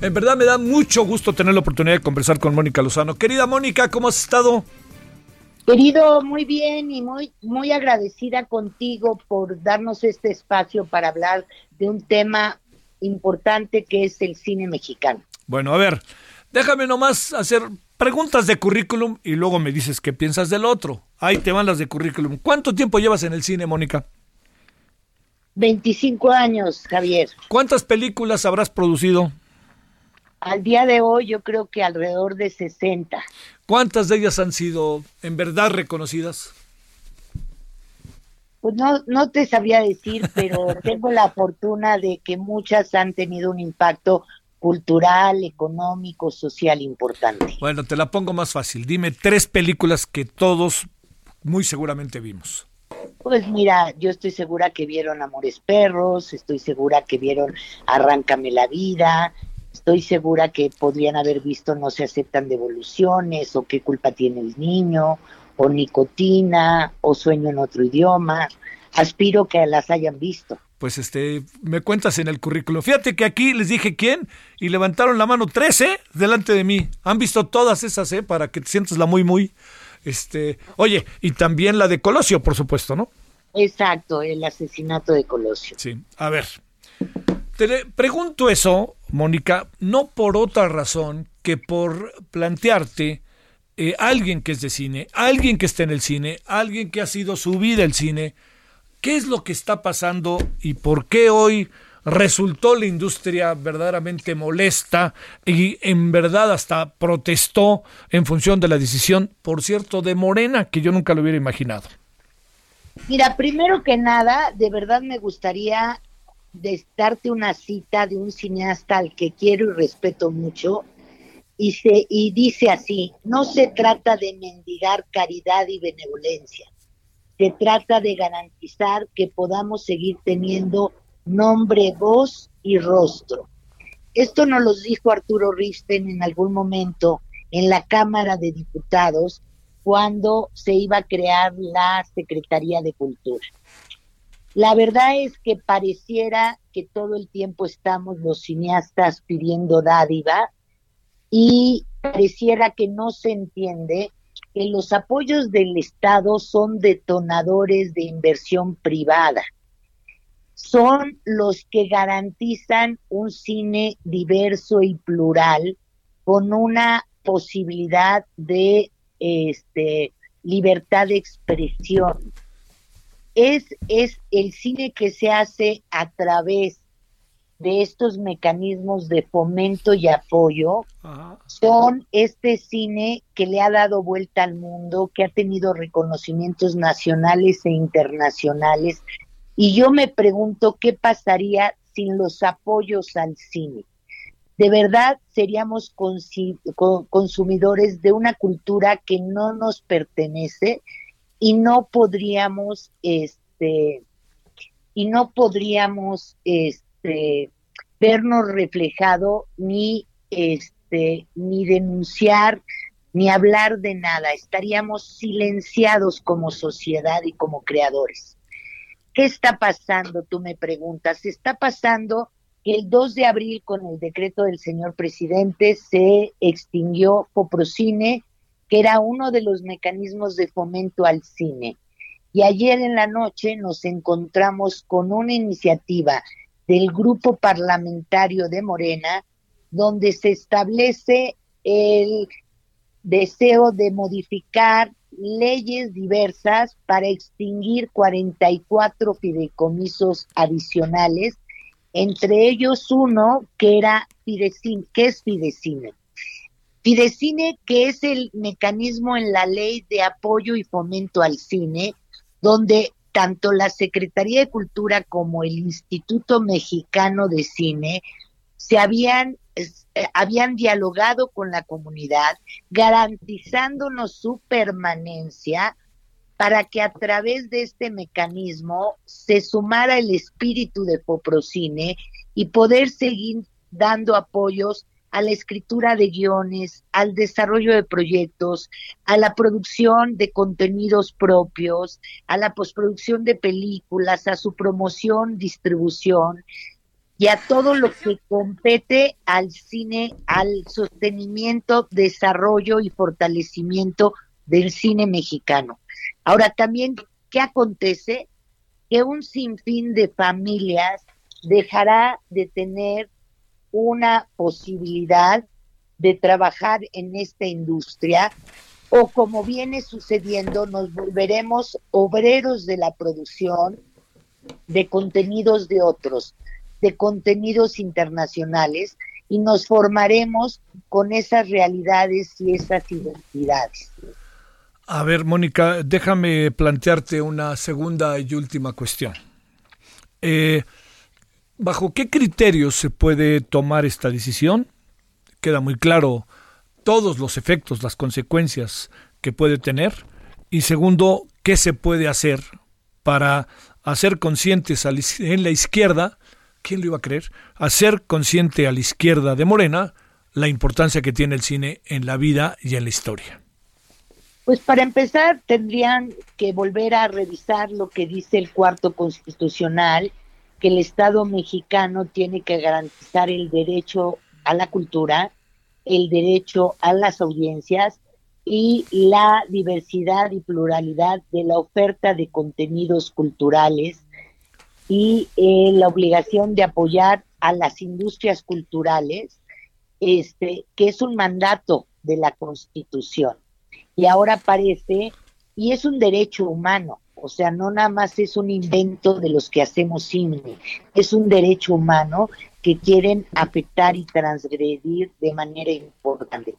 En verdad me da mucho gusto tener la oportunidad de conversar con Mónica Lozano. Querida Mónica, ¿cómo has estado? Querido, muy bien y muy, muy agradecida contigo por darnos este espacio para hablar de un tema importante que es el cine mexicano. Bueno, a ver, déjame nomás hacer preguntas de currículum y luego me dices qué piensas del otro. Ahí te van las de currículum. ¿Cuánto tiempo llevas en el cine, Mónica? 25 años, Javier. ¿Cuántas películas habrás producido? Al día de hoy yo creo que alrededor de 60. ¿Cuántas de ellas han sido en verdad reconocidas? Pues no, no te sabría decir, pero tengo la fortuna de que muchas han tenido un impacto cultural, económico, social importante. Bueno, te la pongo más fácil. Dime tres películas que todos muy seguramente vimos. Pues mira, yo estoy segura que vieron Amores Perros, estoy segura que vieron Arráncame la Vida, estoy segura que podrían haber visto No se aceptan devoluciones, o qué culpa tiene el niño, o Nicotina, o Sueño en otro idioma. Aspiro que las hayan visto. Pues este, me cuentas en el currículo. Fíjate que aquí les dije quién y levantaron la mano 13 delante de mí. Han visto todas esas, ¿eh? Para que te sientas la muy, muy. Este, oye, y también la de Colosio, por supuesto, ¿no? Exacto, el asesinato de Colosio. Sí, a ver. Te pregunto eso, Mónica, no por otra razón que por plantearte eh, alguien que es de cine, alguien que está en el cine, alguien que ha sido su vida el cine, qué es lo que está pasando y por qué hoy resultó la industria verdaderamente molesta y en verdad hasta protestó en función de la decisión, por cierto, de Morena, que yo nunca lo hubiera imaginado. Mira, primero que nada, de verdad me gustaría darte una cita de un cineasta al que quiero y respeto mucho, y, se, y dice así, no se trata de mendigar caridad y benevolencia, se trata de garantizar que podamos seguir teniendo nombre, voz y rostro. Esto nos lo dijo Arturo Risten en algún momento en la Cámara de Diputados cuando se iba a crear la Secretaría de Cultura. La verdad es que pareciera que todo el tiempo estamos los cineastas pidiendo dádiva y pareciera que no se entiende que los apoyos del Estado son detonadores de inversión privada son los que garantizan un cine diverso y plural con una posibilidad de este, libertad de expresión. Es, es el cine que se hace a través de estos mecanismos de fomento y apoyo son este cine que le ha dado vuelta al mundo, que ha tenido reconocimientos nacionales e internacionales y yo me pregunto qué pasaría sin los apoyos al cine. De verdad seríamos consumidores de una cultura que no nos pertenece y no podríamos este y no podríamos este vernos reflejado ni este ni denunciar ni hablar de nada, estaríamos silenciados como sociedad y como creadores. ¿Qué está pasando? Tú me preguntas. Está pasando que el 2 de abril, con el decreto del señor presidente, se extinguió Foprocine, que era uno de los mecanismos de fomento al cine. Y ayer en la noche nos encontramos con una iniciativa del grupo parlamentario de Morena, donde se establece el deseo de modificar leyes diversas para extinguir 44 fideicomisos adicionales, entre ellos uno que era Fidecine, que es Fidecine. Fidecine, que es el mecanismo en la ley de apoyo y fomento al cine, donde tanto la Secretaría de Cultura como el Instituto Mexicano de Cine se habían, eh, habían dialogado con la comunidad, garantizándonos su permanencia para que a través de este mecanismo se sumara el espíritu de Poprocine y poder seguir dando apoyos a la escritura de guiones, al desarrollo de proyectos, a la producción de contenidos propios, a la postproducción de películas, a su promoción, distribución y a todo lo que compete al cine, al sostenimiento, desarrollo y fortalecimiento del cine mexicano. Ahora también, ¿qué acontece? Que un sinfín de familias dejará de tener una posibilidad de trabajar en esta industria o como viene sucediendo, nos volveremos obreros de la producción de contenidos de otros, de contenidos internacionales y nos formaremos con esas realidades y esas identidades. A ver, Mónica, déjame plantearte una segunda y última cuestión. Eh, ¿Bajo qué criterios se puede tomar esta decisión? Queda muy claro todos los efectos, las consecuencias que puede tener. Y segundo, ¿qué se puede hacer para hacer conscientes en la izquierda, ¿quién lo iba a creer? Hacer consciente a la izquierda de Morena la importancia que tiene el cine en la vida y en la historia. Pues para empezar tendrían que volver a revisar lo que dice el cuarto constitucional que el Estado mexicano tiene que garantizar el derecho a la cultura, el derecho a las audiencias y la diversidad y pluralidad de la oferta de contenidos culturales y eh, la obligación de apoyar a las industrias culturales, este, que es un mandato de la Constitución. Y ahora parece, y es un derecho humano, o sea, no nada más es un invento de los que hacemos cine, es un derecho humano que quieren afectar y transgredir de manera importante.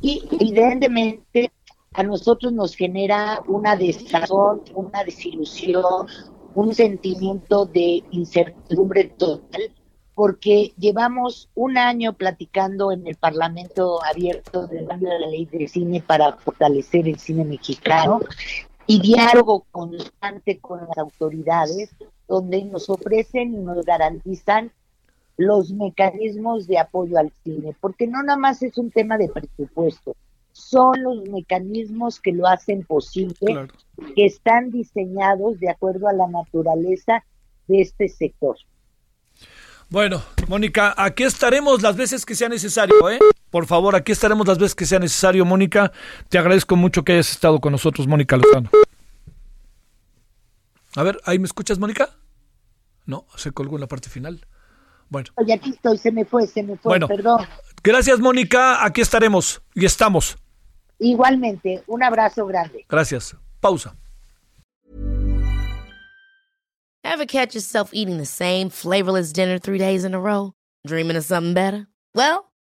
Y evidentemente a nosotros nos genera una desazón, una desilusión, un sentimiento de incertidumbre total, porque llevamos un año platicando en el Parlamento abierto del cambio de la ley de cine para fortalecer el cine mexicano y diálogo constante con las autoridades, donde nos ofrecen y nos garantizan los mecanismos de apoyo al cine, porque no nada más es un tema de presupuesto, son los mecanismos que lo hacen posible, que están diseñados de acuerdo a la naturaleza de este sector. Bueno, Mónica, aquí estaremos las veces que sea necesario, ¿eh? Por favor, aquí estaremos las veces que sea necesario, Mónica. Te agradezco mucho que hayas estado con nosotros, Mónica Lozano. A ver, ¿ahí me escuchas, Mónica? No, se colgó en la parte final. Bueno. Oye, aquí estoy, se me fue, se me fue, bueno, perdón. Gracias, Mónica. Aquí estaremos y estamos. Igualmente, un abrazo grande. Gracias. Pausa. Ever catch yourself eating the same flavorless dinner three days in a row? Dreaming of something better? Well,